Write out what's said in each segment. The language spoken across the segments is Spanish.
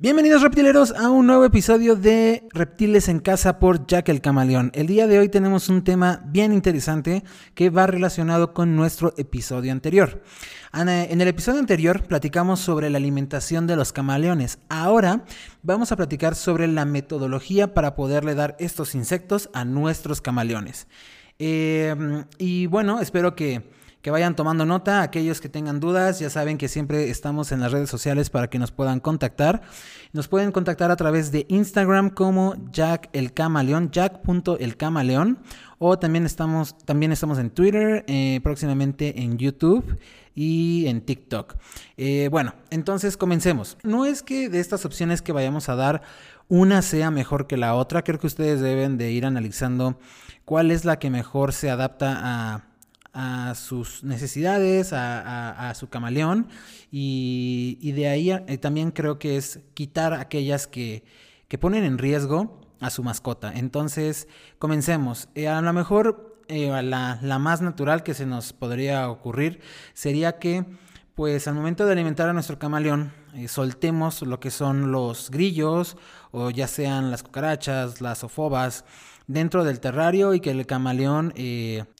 Bienvenidos reptileros a un nuevo episodio de Reptiles en Casa por Jack el Camaleón. El día de hoy tenemos un tema bien interesante que va relacionado con nuestro episodio anterior. En el episodio anterior platicamos sobre la alimentación de los camaleones. Ahora vamos a platicar sobre la metodología para poderle dar estos insectos a nuestros camaleones. Eh, y bueno, espero que que vayan tomando nota. Aquellos que tengan dudas, ya saben que siempre estamos en las redes sociales para que nos puedan contactar. Nos pueden contactar a través de Instagram como Jack el Camaleón, Jack.elcamaleón. O también estamos, también estamos en Twitter, eh, próximamente en YouTube y en TikTok. Eh, bueno, entonces comencemos. No es que de estas opciones que vayamos a dar una sea mejor que la otra. Creo que ustedes deben de ir analizando cuál es la que mejor se adapta a a sus necesidades, a, su camaleón, y, de ahí eh, también creo que es quitar aquellas que, ponen en riesgo a su mascota. Entonces, comencemos. Eh, a lo mejor eh, la, la, más natural que se nos podría ocurrir sería que, pues al momento de alimentar a nuestro camaleón, soltemos lo que son los grillos, o ya sean las cucarachas, las ofobas, dentro del terrario y que el camaleón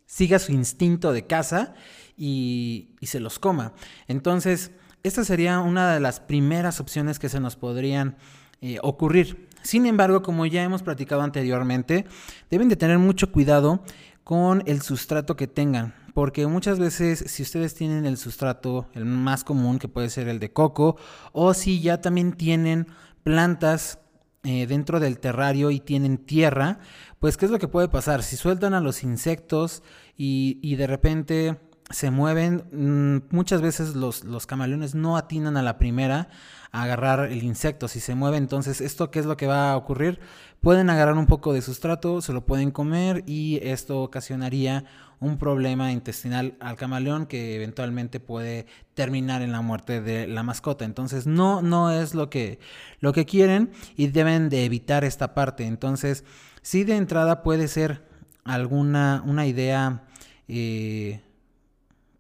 siga su instinto de caza y, se los coma. Entonces, esta sería una de las primeras opciones que se nos podrían eh, ocurrir. Sin embargo, como ya hemos platicado anteriormente, deben de tener mucho cuidado con el sustrato que tengan, porque muchas veces si ustedes tienen el sustrato, el más común que puede ser el de coco, o si ya también tienen plantas eh, dentro del terrario y tienen tierra, pues ¿qué es lo que puede pasar? Si sueltan a los insectos y, de repente se mueven, mm, muchas veces los, los, camaleones no atinan a la primera a agarrar el insecto. Si se mueve, entonces, ¿esto qué es lo que va a ocurrir? Pueden agarrar un poco de sustrato, se lo pueden comer y esto ocasionaría un problema intestinal al camaleón que eventualmente puede terminar en la muerte de la mascota. Entonces, no, no es lo que, lo que quieren y deben de evitar esta parte. Entonces, Sí, de entrada puede ser alguna una idea, eh,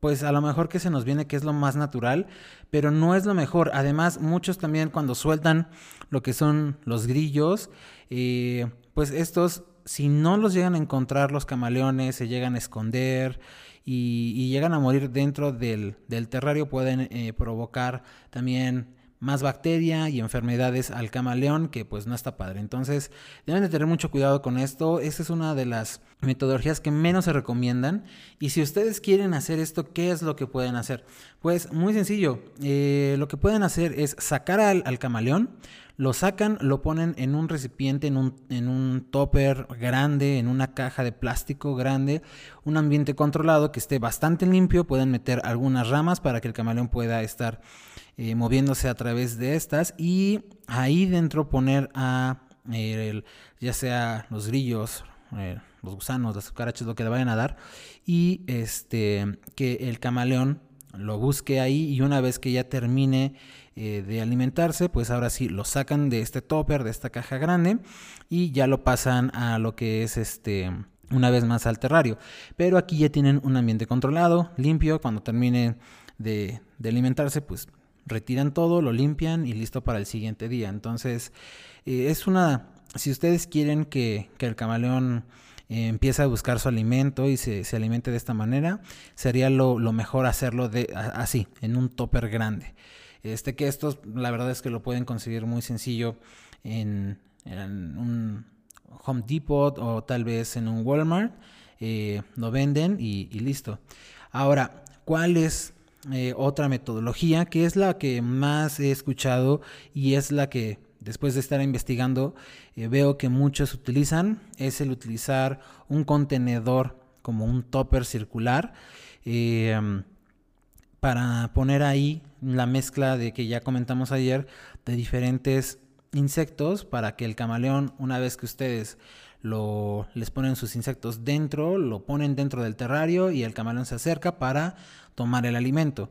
pues a lo mejor que se nos viene que es lo más natural, pero no es lo mejor. Además, muchos también cuando sueltan lo que son los grillos, eh, pues estos, si no los llegan a encontrar los camaleones, se llegan a esconder y, llegan a morir dentro del, terrario, pueden eh, provocar también más bacteria y enfermedades al camaleón que pues no está padre. Entonces deben de tener mucho cuidado con esto. Esa es una de las metodologías que menos se recomiendan. Y si ustedes quieren hacer esto, ¿qué es lo que pueden hacer? Pues muy sencillo. Eh, lo que pueden hacer es sacar al, al, camaleón, lo sacan, lo ponen en un recipiente, en un, en un topper grande, en una caja de plástico grande, un ambiente controlado que esté bastante limpio. Pueden meter algunas ramas para que el camaleón pueda estar eh, moviéndose a través de estas y ahí dentro poner a eh, ya sea los grillos, eh, los gusanos, las cucarachas, lo que le vayan a dar y este que el camaleón lo busque ahí y una vez que ya termine de alimentarse, pues ahora sí lo sacan de este topper, de esta caja grande y ya lo pasan a lo que es este una vez más al terrario. Pero aquí ya tienen un ambiente controlado, limpio, cuando termine de, alimentarse, pues retiran todo, lo limpian y listo para el siguiente día. Entonces, eh, es una, si ustedes quieren que, el camaleón eh, empiece a buscar su alimento y se, alimente de esta manera, sería lo, mejor hacerlo de, así, en un topper grande. Este que estos, la verdad es que lo pueden conseguir muy sencillo en, un Home Depot o tal vez en un Walmart. Eh, lo venden y, listo. Ahora, ¿cuál es eh, otra metodología que es la que más he escuchado y es la que después de estar investigando eh, veo que muchos utilizan, es el utilizar un contenedor como un topper circular para poner ahí la mezcla de que ya comentamos ayer de diferentes insectos para que el camaleón una vez que ustedes lo, les ponen sus insectos dentro, lo ponen dentro del terrario y el camaleón se acerca para tomar el alimento.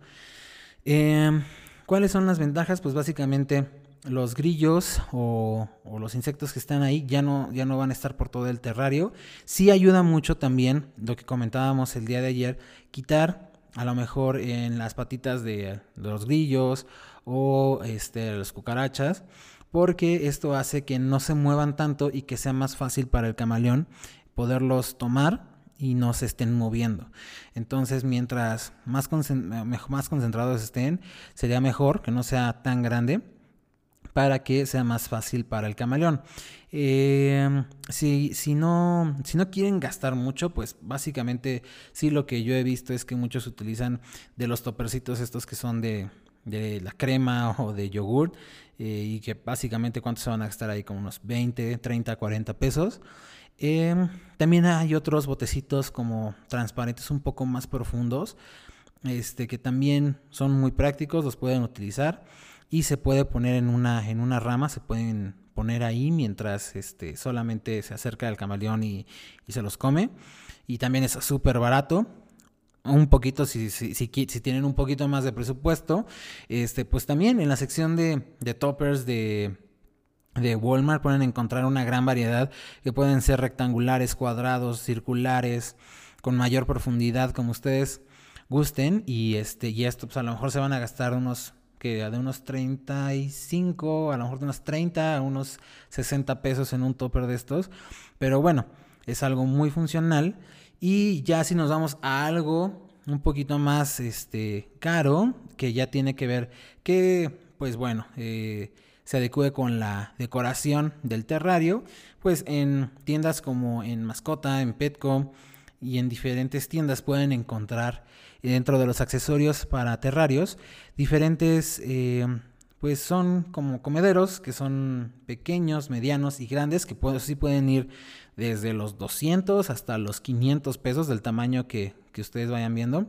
Em, ¿Cuáles son las ventajas? Pues básicamente los grillos o, los insectos que están ahí ya no, ya no van a estar por todo el terrario. Sí ayuda mucho también, lo que comentábamos el día de ayer, quitar a lo mejor en las patitas de, los grillos o este, las cucarachas, porque esto hace que no se muevan tanto y que sea más fácil para el camaleón poderlos tomar y no se estén moviendo. Entonces, mientras más, más concentrados estén, sería mejor que no sea tan grande para que sea más fácil para el camaleón. Em, si, si, no, si no quieren gastar mucho, pues básicamente sí lo que yo he visto es que muchos utilizan de los topercitos estos que son de, de la crema o de yogur eh, y que básicamente cuánto se van a gastar ahí como unos 20, 30, 40 pesos. Em, también hay otros botecitos como transparentes un poco más profundos, este, que también son muy prácticos, los pueden utilizar y se puede poner en una, en una rama, se pueden poner ahí mientras este, solamente se acerca el camaleón y, y se los come. Y también es súper barato un poquito, si, si, si, si, tienen un poquito más de presupuesto, este, pues también en la sección de, de toppers de, de Walmart pueden encontrar una gran variedad que pueden ser rectangulares, cuadrados, circulares, con mayor profundidad como ustedes gusten y este y esto pues a lo mejor se van a gastar unos que de unos 35, a lo mejor de unos 30 a unos 60 pesos en un topper de estos, pero bueno, es algo muy funcional. Y ya si nos vamos a algo un poquito más este caro, que ya tiene que ver que pues bueno, eh, se adecue con la decoración del terrario, pues en tiendas como en Mascota, en Petco y en diferentes tiendas pueden encontrar dentro de los accesorios para terrarios diferentes eh, pues son como comederos que son pequeños, medianos y grandes que sí pueden ir desde los 200 hasta los 500 pesos del tamaño que, que ustedes vayan viendo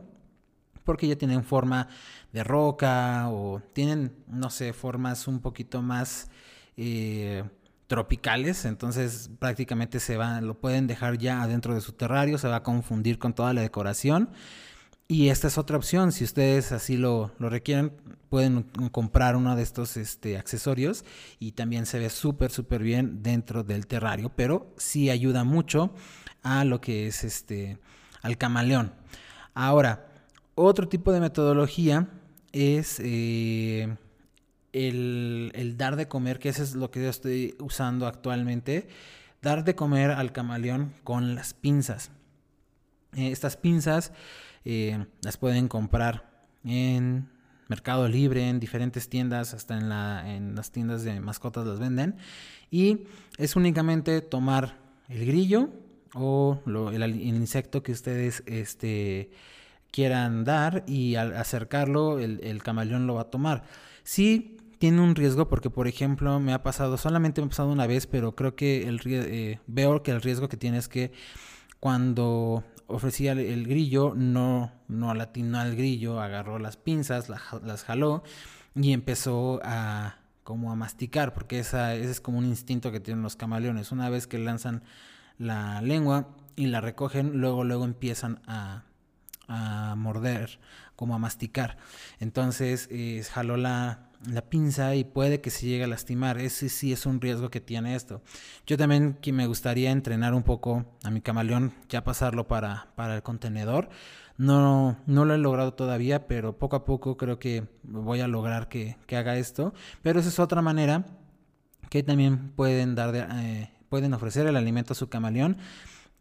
porque ya tienen forma de roca o tienen, no sé, formas un poquito más eh, tropicales, entonces prácticamente se van, lo pueden dejar ya adentro de su terrario, se va a confundir con toda la decoración. Y esta es otra opción, si ustedes así lo, lo requieren, pueden comprar uno de estos este, accesorios y también se ve súper, súper bien dentro del terrario, pero sí ayuda mucho a lo que es este, al camaleón. Ahora, otro tipo de metodología es eh, el, dar de comer, que eso es lo que yo estoy usando actualmente, dar de comer al camaleón con las pinzas. Eh, estas pinzas eh, las pueden comprar en Mercado Libre, en diferentes tiendas, hasta en, la, en las tiendas de mascotas las venden. Y es únicamente tomar el grillo o el, el, insecto que ustedes este, quieran dar y al acercarlo el, camaleón lo va a tomar. Sí tiene un riesgo porque, por ejemplo, me ha pasado, solamente me ha pasado una vez, pero creo que el, eh, veo que el riesgo que tiene es que cuando ofrecía el, grillo, no, no latinó al grillo, agarró las pinzas, las jaló y empezó a como a masticar, porque esa, ese es como un instinto que tienen los camaleones. Una vez que lanzan la lengua y la recogen, luego, luego empiezan a, a morder, como a masticar. Entonces eh, jaló la, la, pinza y puede que se llegue a lastimar. Ese sí es un riesgo que tiene esto. Yo también que me gustaría entrenar un poco a mi camaleón, ya pasarlo para, para el contenedor. No, no lo he logrado todavía, pero poco a poco creo que voy a lograr que, que haga esto. Pero esa es otra manera que también pueden dar de, eh, pueden ofrecer el alimento a su camaleón.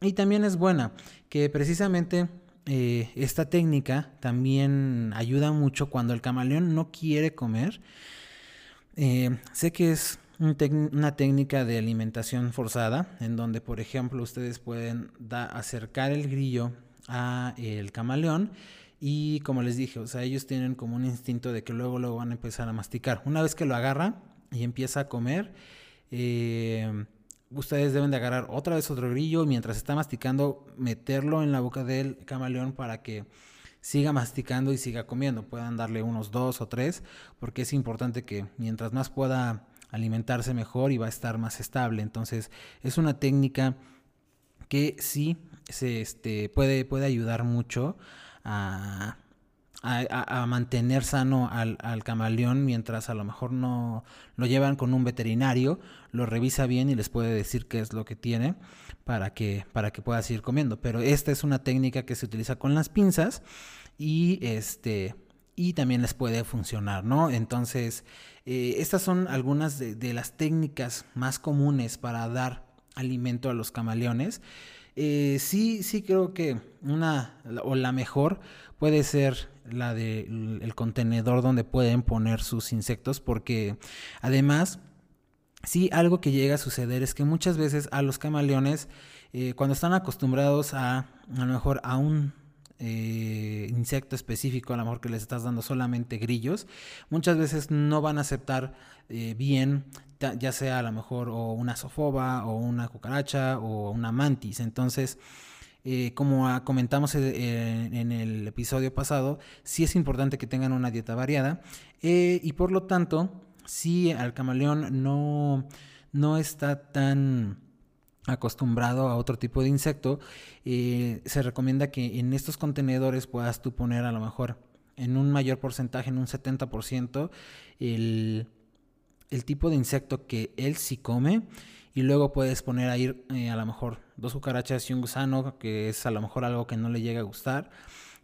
Y también es buena, que precisamente eh, esta técnica también ayuda mucho cuando el camaleón no quiere comer. Eh, sé que es una técnica de alimentación forzada, en donde, por ejemplo, ustedes pueden acercar el grillo a el camaleón y como les dije, o sea, ellos tienen como un instinto de que luego lo van a empezar a masticar. Una vez que lo agarra y empieza a comer, eh, ustedes deben de agarrar otra vez otro grillo mientras está masticando meterlo en la boca del camaleón para que siga masticando y siga comiendo. Puedan darle unos dos o tres porque es importante que mientras más pueda alimentarse mejor y va a estar más estable. Entonces es una técnica que sí se este, puede, puede ayudar mucho a a, mantener sano al, camaleón mientras a lo mejor no lo llevan con un veterinario, lo revisa bien y les puede decir qué es lo que tiene para que, para que pueda seguir comiendo. Pero esta es una técnica que se utiliza con las pinzas y este y también les puede funcionar, ¿no? Entonces, eh, estas son algunas de, las técnicas más comunes para dar alimento a los camaleones. Eh, sí, sí creo que una o la mejor puede ser la del el contenedor donde pueden poner sus insectos porque además sí algo que llega a suceder es que muchas veces a los camaleones eh, cuando están acostumbrados a a lo mejor a un eh, insecto específico, a lo mejor que les estás dando solamente grillos, muchas veces no van a aceptar eh, bien, ya sea a lo mejor o una sofoba o una cucaracha o una mantis. Entonces, eh, como comentamos en el episodio pasado, sí es importante que tengan una dieta variada y por lo tanto, si al camaleón no, no está tan acostumbrado a otro tipo de insecto, eh, se recomienda que en estos contenedores puedas tú poner a lo mejor en un mayor porcentaje, en un 70%, el, el tipo de insecto que él sí come. Y luego puedes poner ahí eh, a lo mejor dos cucarachas y un gusano, que es a lo mejor algo que no le llega a gustar.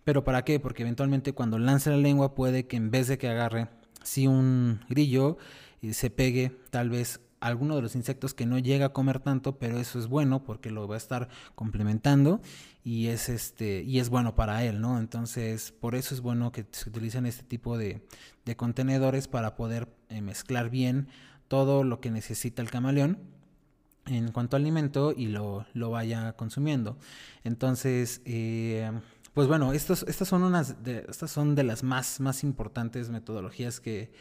¿Pero para qué? Porque eventualmente cuando lance la lengua puede que en vez de que agarre si un grillo, eh, se pegue tal vez alguno de los insectos que no llega a comer tanto, pero eso es bueno porque lo va a estar complementando y es este y es bueno para él, ¿no? Entonces, por eso es bueno que se utilicen este tipo de, contenedores para poder eh, mezclar bien todo lo que necesita el camaleón en cuanto a alimento y lo, vaya consumiendo. Entonces, eh, pues bueno, estas son unas de, estas son de las más, más importantes metodologías que,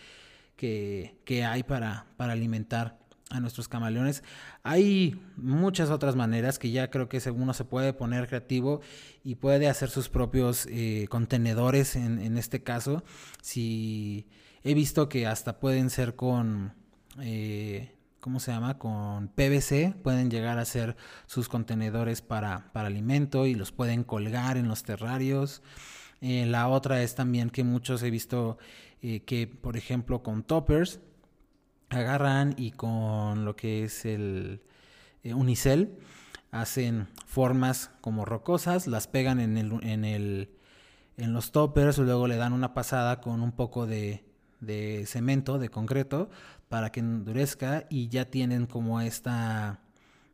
que, que hay para, para alimentar a nuestros camaleones. Hay muchas otras maneras que ya creo que uno se puede poner creativo y puede hacer sus propios eh, contenedores en, este caso. Si he visto que hasta pueden ser con, eh, ¿cómo se llama? Con PVC, pueden llegar a ser sus contenedores para, para alimento y los pueden colgar en los terrarios. Eh, la otra es también que muchos he visto que, por ejemplo, con toppers, agarran y con lo que es el eh, unicel hacen formas como rocosas, las pegan en el, en el en los toppers, luego le dan una pasada con un poco de, de cemento, de concreto, para que endurezca y ya tienen como esta,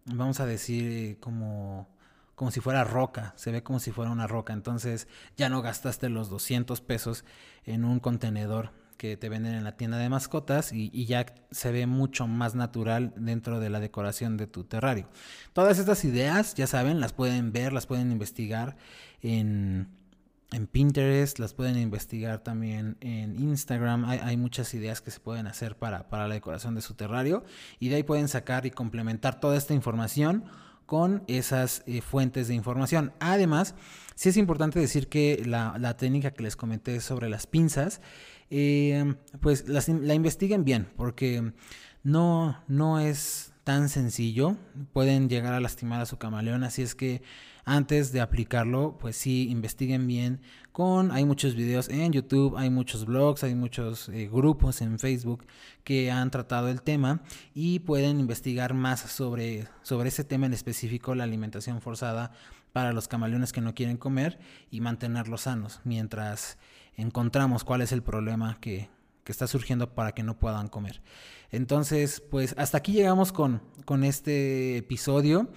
vamos a decir, como, como si fuera roca, se ve como si fuera una roca, entonces ya no gastaste los 200 pesos en un contenedor que te venden en la tienda de mascotas y, ya se ve mucho más natural dentro de la decoración de tu terrario. Todas estas ideas, ya saben, las pueden ver, las pueden investigar en, Pinterest, las pueden investigar también en Instagram. Hay, muchas ideas que se pueden hacer para, para la decoración de su terrario y de ahí pueden sacar y complementar toda esta información con esas eh, fuentes de información. Además, sí es importante decir que la, la técnica que les comenté sobre las pinzas eh, pues la investiguen bien, porque no, no es tan sencillo, pueden llegar a lastimar a su camaleón, así es que antes de aplicarlo, pues sí, investiguen bien con, hay muchos videos en YouTube, hay muchos blogs, hay muchos eh, grupos en Facebook que han tratado el tema y pueden investigar más sobre, sobre ese tema en específico, la alimentación forzada para los camaleones que no quieren comer y mantenerlos sanos, mientras encontramos cuál es el problema que, está surgiendo para que no puedan comer. Entonces, pues hasta aquí llegamos con, con este episodio.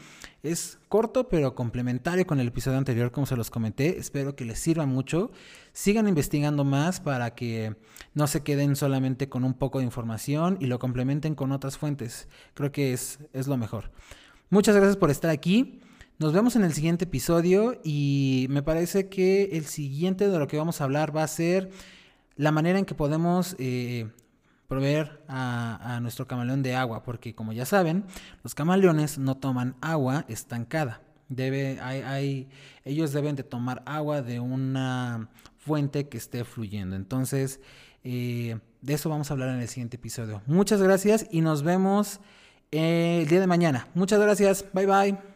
Es corto pero complementario con el episodio anterior, como se los comenté. Espero que les sirva mucho. Sigan investigando más para que no se queden solamente con un poco de información y lo complementen con otras fuentes. Creo que es, es lo mejor. Muchas gracias por estar aquí. Nos vemos en el siguiente episodio y me parece que el siguiente de lo que vamos a hablar va a ser la manera en que podemos eh, proveer a, nuestro camaleón de agua, porque como ya saben, los camaleones no toman agua estancada. Debe, hay, ellos deben de tomar agua de una fuente que esté fluyendo. Entonces, eh, de eso vamos a hablar en el siguiente episodio. Muchas gracias y nos vemos el día de mañana. Muchas gracias. Bye bye.